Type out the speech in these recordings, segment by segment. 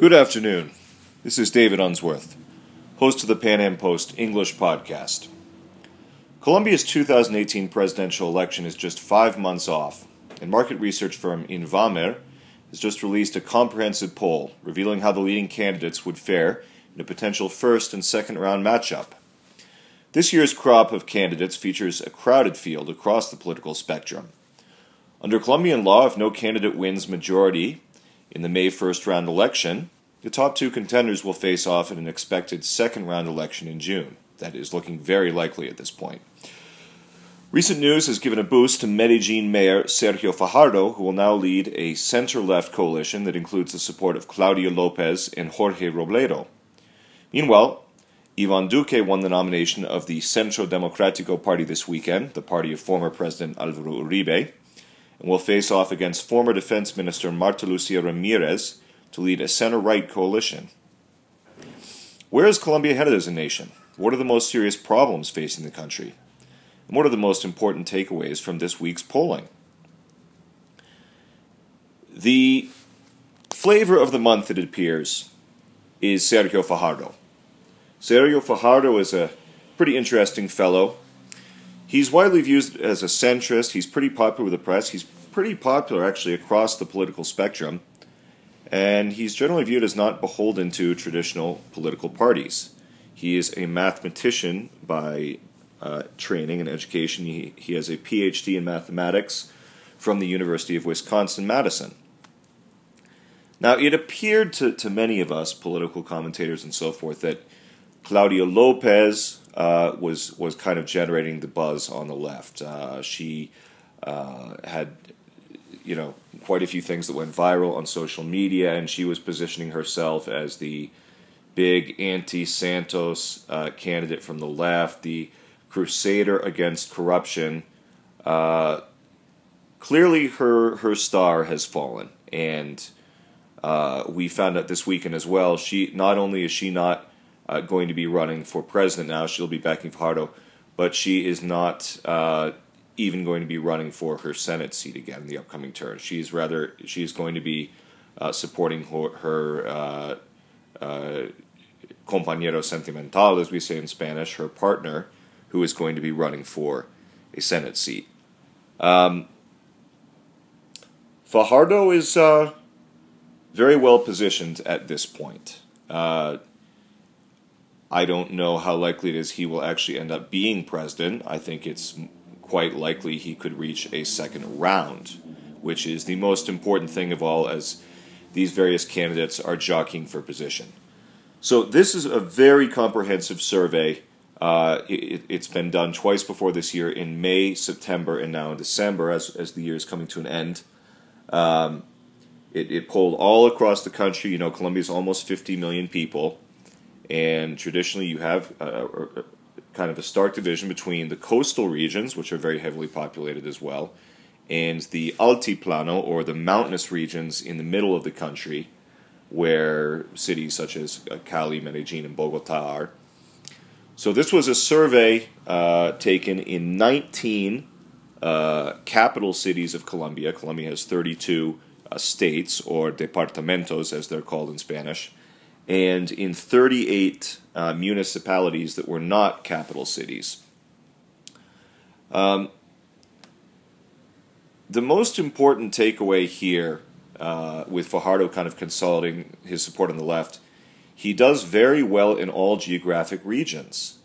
Good afternoon. This is David Unsworth, host of the Pan Am Post English podcast. Colombia's 2018 presidential election is just five months off, and market research firm Invamer has just released a comprehensive poll revealing how the leading candidates would fare in a potential first and second round matchup. This year's crop of candidates features a crowded field across the political spectrum. Under Colombian law, if no candidate wins majority in the May 1st round election, the top two contenders will face off in an expected second round election in June. That is looking very likely at this point. Recent news has given a boost to Medellin Mayor Sergio Fajardo, who will now lead a center left coalition that includes the support of Claudia Lopez and Jorge Robledo. Meanwhile, Ivan Duque won the nomination of the Centro Democrático Party this weekend, the party of former President Alvaro Uribe, and will face off against former Defense Minister Marta Lucia Ramirez to lead a center right coalition. Where is Colombia headed as a nation? What are the most serious problems facing the country? And what are the most important takeaways from this week's polling? The flavor of the month, it appears, is Sergio Fajardo. Sergio Fajardo is a pretty interesting fellow. He's widely viewed as a centrist. He's pretty popular with the press. He's pretty popular, actually, across the political spectrum. And he's generally viewed as not beholden to traditional political parties. He is a mathematician by uh, training and education. He, he has a PhD in mathematics from the University of Wisconsin Madison. Now, it appeared to, to many of us, political commentators and so forth, that Claudia Lopez uh, was was kind of generating the buzz on the left. Uh, she uh, had, you know, quite a few things that went viral on social media, and she was positioning herself as the big anti-Santos uh, candidate from the left, the crusader against corruption. Uh, clearly, her her star has fallen, and uh, we found out this weekend as well. She not only is she not uh, going to be running for president now. She'll be backing Fajardo, but she is not uh, even going to be running for her Senate seat again in the upcoming term. She's rather she's going to be uh, supporting her, her uh, uh, compañero sentimental, as we say in Spanish, her partner, who is going to be running for a Senate seat. Um, Fajardo is uh, very well positioned at this point. Uh, I don't know how likely it is he will actually end up being president. I think it's quite likely he could reach a second round, which is the most important thing of all as these various candidates are jockeying for position. So, this is a very comprehensive survey. Uh, it, has been done twice before this year in May, September, and now in December as, as the year is coming to an end. Um, it, it polled all across the country. You know, Colombia is almost 50 million people and traditionally you have a, a, kind of a stark division between the coastal regions, which are very heavily populated as well, and the altiplano or the mountainous regions in the middle of the country, where cities such as uh, Cali, Medellin, and Bogota are. So this was a survey uh, taken in 19 uh, capital cities of Colombia. Colombia has 32 uh, states, or departamentos as they're called in Spanish and in 38 uh, municipalities that were not capital cities. Um, the most important takeaway here, uh, with Fajardo kind of consolidating his support on the left, he does very well in all geographic regions.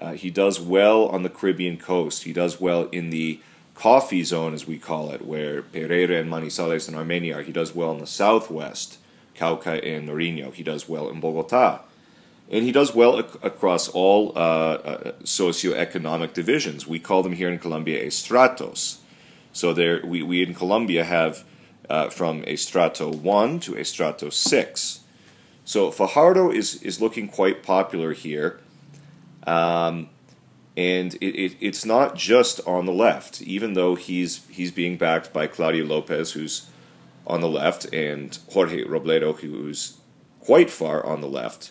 Uh, he does well on the Caribbean coast. He does well in the coffee zone, as we call it, where Pereira and Manizales and Armenia are. He does well in the southwest. Cauca and Nariño. He does well in Bogota. And he does well ac- across all uh, uh, socioeconomic divisions. We call them here in Colombia estratos. So there, we, we in Colombia have uh, from a strato 1 to a strato 6. So Fajardo is, is looking quite popular here. Um, and it, it, it's not just on the left, even though he's, he's being backed by Claudia Lopez, who's on the left and Jorge Robledo, who's quite far on the left.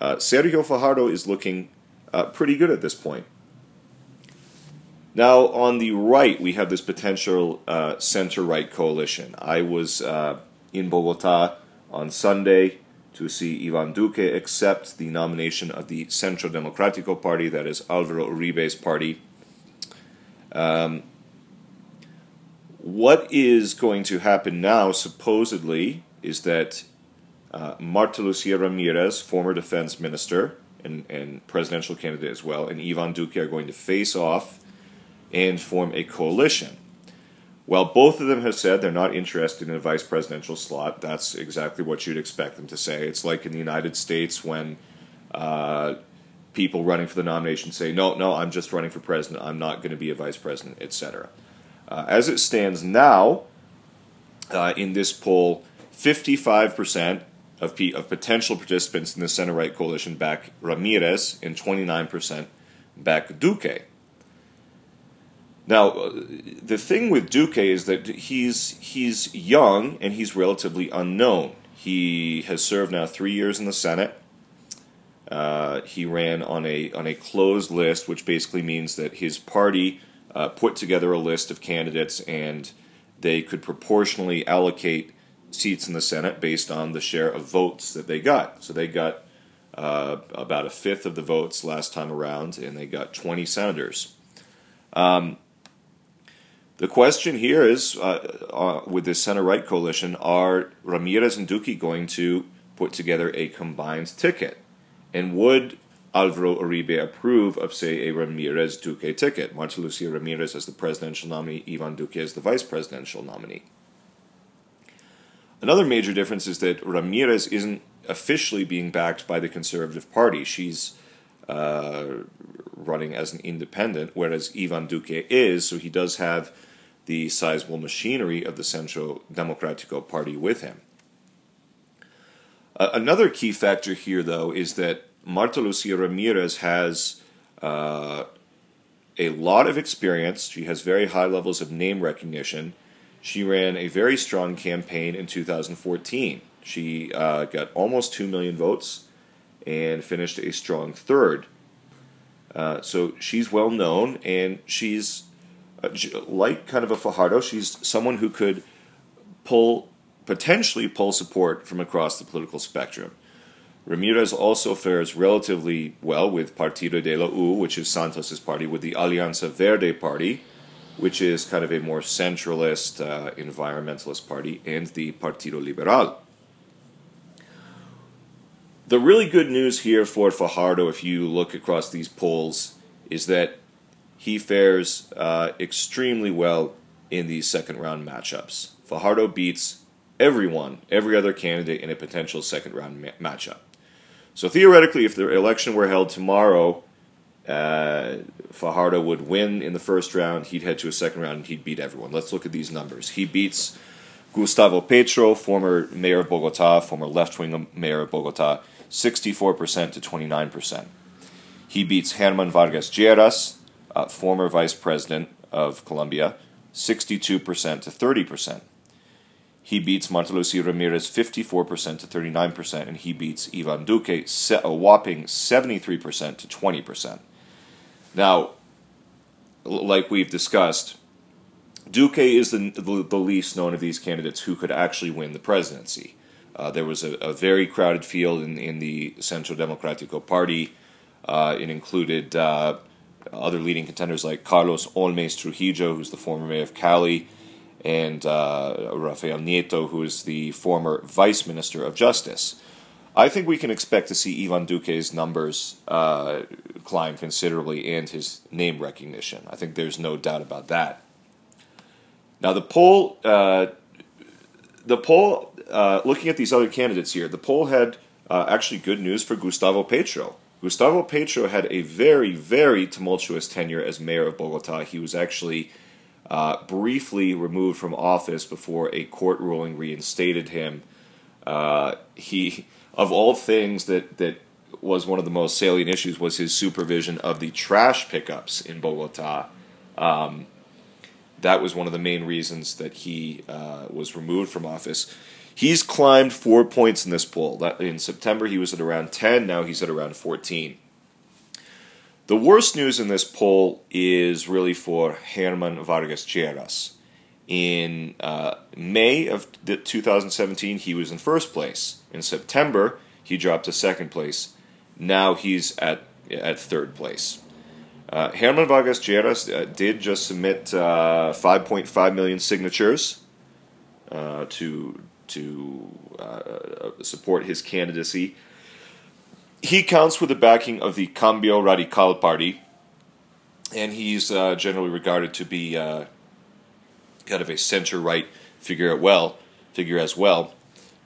Uh, Sergio Fajardo is looking uh, pretty good at this point. Now, on the right, we have this potential uh, center right coalition. I was uh, in Bogota on Sunday to see Ivan Duque accept the nomination of the Centro Democrático Party, that is Alvaro Uribe's party. Um, what is going to happen now, supposedly, is that uh, Marta Lucia Ramirez, former defense minister and, and presidential candidate as well, and Ivan Duque are going to face off and form a coalition. Well, both of them have said they're not interested in a vice presidential slot. That's exactly what you'd expect them to say. It's like in the United States when uh, people running for the nomination say, "No, no, I'm just running for president. I'm not going to be a vice president, etc." Uh, as it stands now, uh, in this poll, 55% of, P- of potential participants in the center right coalition back Ramirez and 29% back Duque. Now, uh, the thing with Duque is that he's he's young and he's relatively unknown. He has served now three years in the Senate. Uh, he ran on a on a closed list, which basically means that his party uh, put together a list of candidates and they could proportionally allocate seats in the Senate based on the share of votes that they got. So they got uh, about a fifth of the votes last time around, and they got 20 senators. Um, the question here is uh, uh, with this center right coalition are Ramirez and Duque going to put together a combined ticket? And would Alvaro Uribe approve of, say, a Ramirez Duque ticket? Marta Lucia Ramirez as the presidential nominee, Ivan Duque as the vice presidential nominee. Another major difference is that Ramirez isn't officially being backed by the Conservative Party. She's uh, running as an independent, whereas Ivan Duque is, so he does have the sizable machinery of the Centro Democrático Party with him. Uh, another key factor here, though, is that Marta Lucia Ramirez has uh, a lot of experience. She has very high levels of name recognition. She ran a very strong campaign in 2014. She uh, got almost 2 million votes and finished a strong third. Uh, so she's well known, and she's uh, like kind of a Fajardo. She's someone who could pull, potentially pull support from across the political spectrum. Ramirez also fares relatively well with Partido de la U, which is Santos's party, with the Alianza Verde party, which is kind of a more centralist, uh, environmentalist party, and the Partido Liberal. The really good news here for Fajardo, if you look across these polls, is that he fares uh, extremely well in these second round matchups. Fajardo beats everyone, every other candidate in a potential second round ma- matchup. So theoretically, if the election were held tomorrow, uh, Fajardo would win in the first round. He'd head to a second round and he'd beat everyone. Let's look at these numbers. He beats Gustavo Petro, former mayor of Bogota, former left wing mayor of Bogota, 64% to 29%. He beats German Vargas Lleras, uh, former vice president of Colombia, 62% to 30%. He beats Marta Lucia Ramirez 54% to 39%, and he beats Ivan Duque a whopping 73% to 20%. Now, like we've discussed, Duque is the, the, the, least known of these candidates who could actually win the presidency. Uh, there was a, a, very crowded field in, in the Centro Democrático Party. Uh, it included uh, other leading contenders like Carlos Holmes Trujillo, who's the former mayor of Cali, and uh, Rafael Nieto, who is the former vice minister of justice. I think we can expect to see Ivan Duque's numbers uh, climb considerably and his name recognition. I think there's no doubt about that. Now the poll, uh, the poll, uh, looking at these other candidates here, the poll had uh, actually good news for Gustavo Petro. Gustavo Petro had a very, very tumultuous tenure as mayor of Bogota. He was actually uh, briefly removed from office before a court ruling reinstated him. Uh, he, of all things, that that was one of the most salient issues was his supervision of the trash pickups in Bogota. Um, that was one of the main reasons that he uh, was removed from office. He's climbed four points in this poll. That in September he was at around 10, now he's at around 14. The worst news in this poll is really for German Vargas Lleras. In uh, May of 2017, he was in first place. In September, he dropped to second place. Now he's at at third place. Uh, German Vargas Lleras uh, did just submit 5.5 uh, million signatures uh, to to uh, support his candidacy. He counts with the backing of the Cambio Radical party, and he's generally regarded to be kind of a center right figure well figure as well.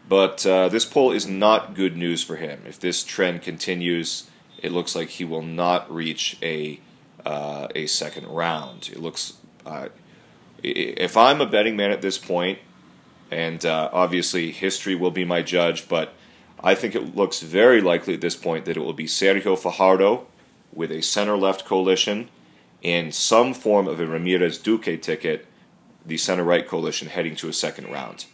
But uh, this poll is not good news for him. If this trend continues, it looks like he will not reach a uh, a second round. It looks. Uh, if I'm a betting man at this point, and uh, obviously history will be my judge, but I think it looks very likely at this point that it will be Sergio Fajardo with a center left coalition and some form of a Ramirez Duque ticket the center right coalition heading to a second round.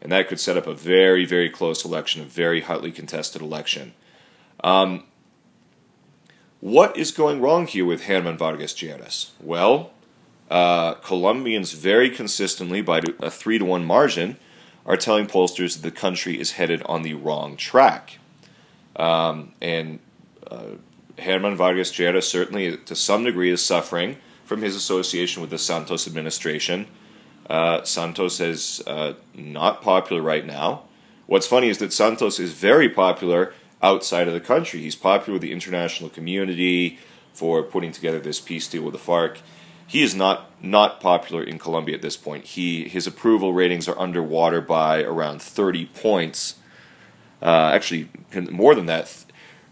And that could set up a very, very close election, a very hotly contested election. Um, what is going wrong here with German Vargas Lleras? Well, uh, Colombians very consistently, by a 3 to 1 margin, are telling pollsters that the country is headed on the wrong track. Um, and uh, German Vargas Lleras certainly, to some degree, is suffering from his association with the Santos administration uh, Santos is uh, not popular right now. What's funny is that Santos is very popular outside of the country. He's popular with the international community for putting together this peace deal with the FARC. He is not not popular in Colombia at this point. He his approval ratings are underwater by around 30 points. Uh, actually, more than that.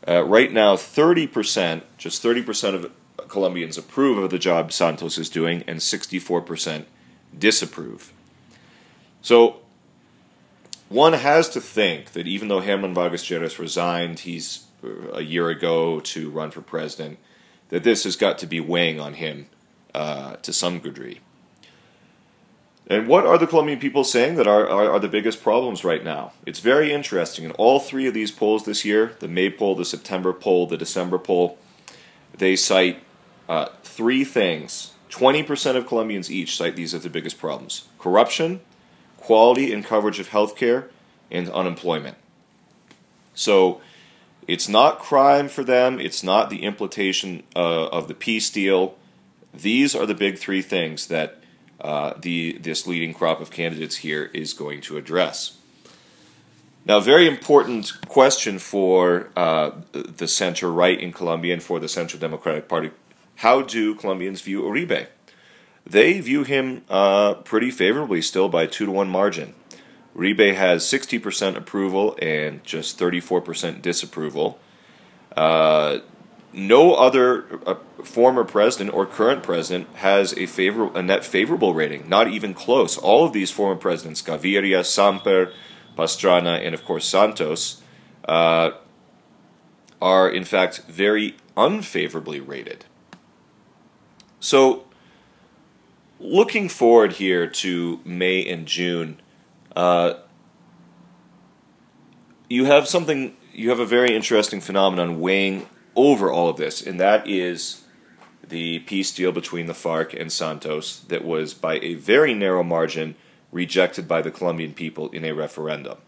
Uh, right now, 30%, just 30% of Colombians approve of the job Santos is doing, and 64% disapprove. So one has to think that even though German Vargas Lleras resigned, he's uh, a year ago to run for president, that this has got to be weighing on him uh, to some degree. And what are the Colombian people saying that are, are, are, the biggest problems right now? It's very interesting. In all three of these polls this year the May poll, the September poll, the December poll they cite uh, three things 20% of Colombians each cite these as the biggest problems corruption, quality and coverage of healthcare, and unemployment. So it's not crime for them, it's not the implementation uh, of the peace deal. These are the big three things that uh, the this leading crop of candidates here is going to address. Now, a very important question for uh, the center right in Colombia and for the Central Democratic Party how do Colombians view Uribe? They view him uh, pretty favorably still by 2 to 1 margin. Uribe has 60% approval and just 34% disapproval. No other uh, former president or current president has a favor- a net favorable rating, not even close. All of these former presidents, Gaviria, Samper, Pastrana, and of course Santos, uh, are in fact very unfavorably rated. So, looking forward here to May and June, uh, you have something, you have a very interesting phenomenon weighing over all of this, and that is the peace deal between the FARC and Santos that was by a very narrow margin rejected by the Colombian people in a referendum.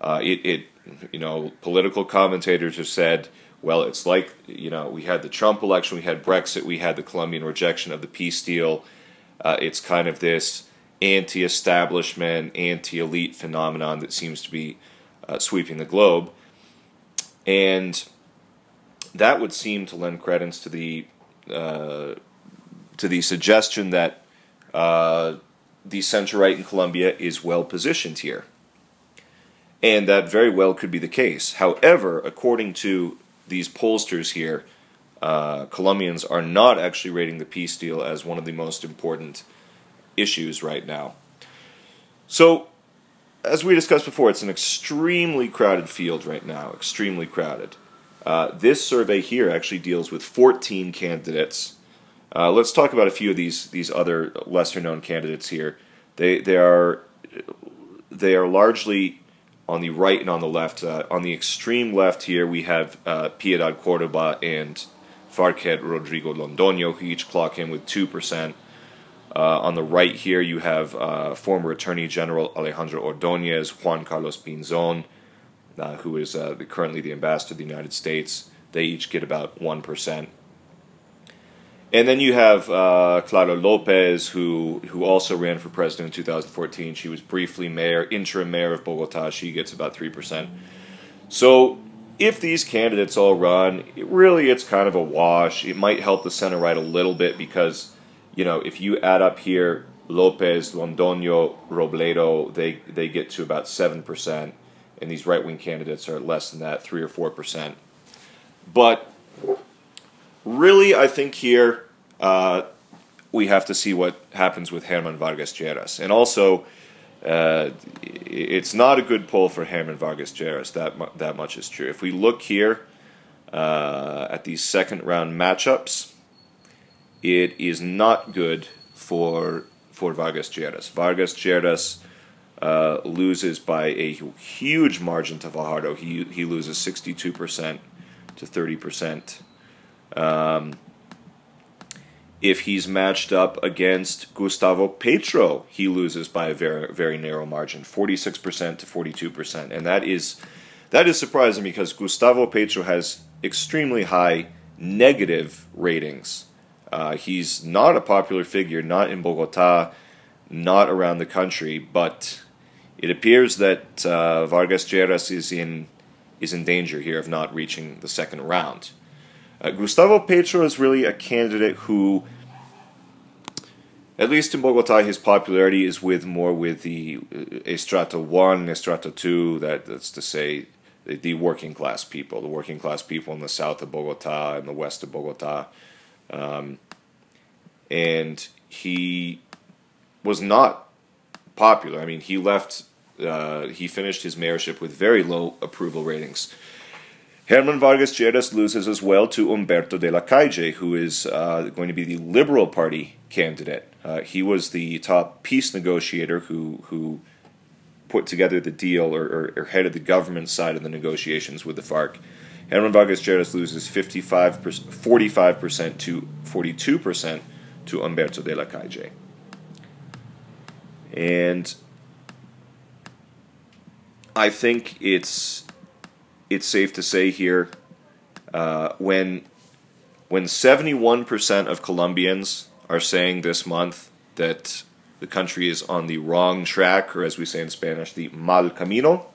Uh, it, it, you know, political commentators have said well, it's like, you know, we had the Trump election, we had Brexit, we had the Colombian rejection of the peace deal. Uh, it's kind of this anti establishment, anti elite phenomenon that seems to be uh, sweeping the globe. And that would seem to lend credence to the uh, to the suggestion that uh, the center right in Colombia is well positioned here. And that very well could be the case. However, according to these pollsters here, uh, Colombians are not actually rating the peace deal as one of the most important issues right now. So, as we discussed before, it's an extremely crowded field right now, extremely crowded. Uh, this survey here actually deals with 14 candidates. Uh, let's talk about a few of these these other lesser known candidates here. They they are they are largely on the right and on the left. Uh, on the extreme left here, we have uh, Piedad Cordoba and Farquet Rodrigo Londoño, who each clock in with 2%. Uh, on the right here, you have uh, former Attorney General Alejandro Ordonez, Juan Carlos Pinzon, uh, who is uh, currently the ambassador of the United States. They each get about 1%. And then you have uh, Clara Lopez, who who also ran for president in 2014. She was briefly mayor, interim mayor of Bogota. She gets about three percent. So if these candidates all run, it really it's kind of a wash. It might help the center right a little bit because you know if you add up here Lopez, Londoño, Robledo, they they get to about seven percent, and these right wing candidates are less than that, three or four percent. But really, I think here uh, we have to see what happens with German Vargas Lleras. And also, uh, it's not a good poll for German Vargas Lleras. That, mu- that much is true. If we look here uh, at these second round matchups, it is not good for for Vargas Lleras. Vargas Lleras uh, loses by a huge margin to Fajardo. He he loses sixty two percent to thirty percent. Um, if he's matched up against Gustavo Petro, he loses by a very very narrow margin, forty six percent to forty two percent, and that is that is surprising because Gustavo Petro has extremely high negative ratings. Uh, he's not a popular figure, not in Bogota, not around the country, but it appears that uh, Vargas Lleras is in is in danger here of not reaching the second round. Uh, Gustavo Petro is really a candidate who, at least in Bogota, his popularity is with more with the uh, Estrato 1, Estrato 2, that, that's to say, the, the, working class people, the working class people in the south of Bogota and the west of Bogota. Um, and he was not popular. I mean, he left, uh, he finished his mayorship with very low approval ratings. German Vargas Lleras loses as well to Humberto de la Calle, who is uh, going to be the Liberal Party candidate. Uh, he was the top peace negotiator who who put together the deal or, or, or headed the government side of the negotiations with the FARC. German Vargas Lleras loses 55 45% to 42% to Humberto de la Calle. And I think it's it's safe to say here uh, when when 71% of Colombians are saying this month that the country is on the wrong track, or as we say in Spanish, the mal camino,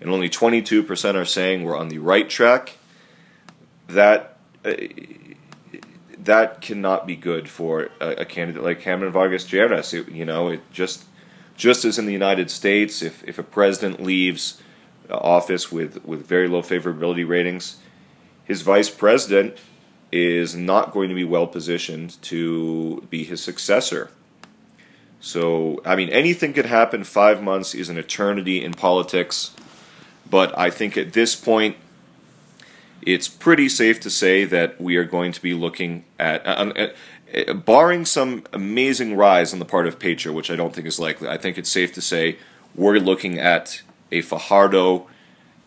and only 22% are saying we're on the right track, that uh, that cannot be good for a, a candidate like German Vargas Lleras. you know, it just just as in the United States, if, if a president leaves office with, with very low favorability ratings, his vice president is not going to be well positioned to be his successor. So, I mean, anything could happen. Five months is an eternity in politics. But I think at this point, it's pretty safe to say that we are going to be looking at, uh, uh, barring some amazing rise on the part of Petro, which I don't think is likely, I think it's safe to say we're looking at a Fajardo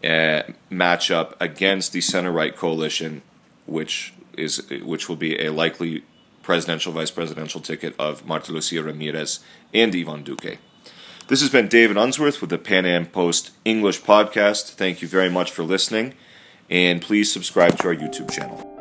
uh, matchup against the center right coalition, which is which will be a likely presidential vice presidential ticket of Marta Lucia Ramirez and Ivan Duque. This has been David Unsworth with the Pan Am Post English podcast. Thank you very much for listening, and please subscribe to our YouTube channel.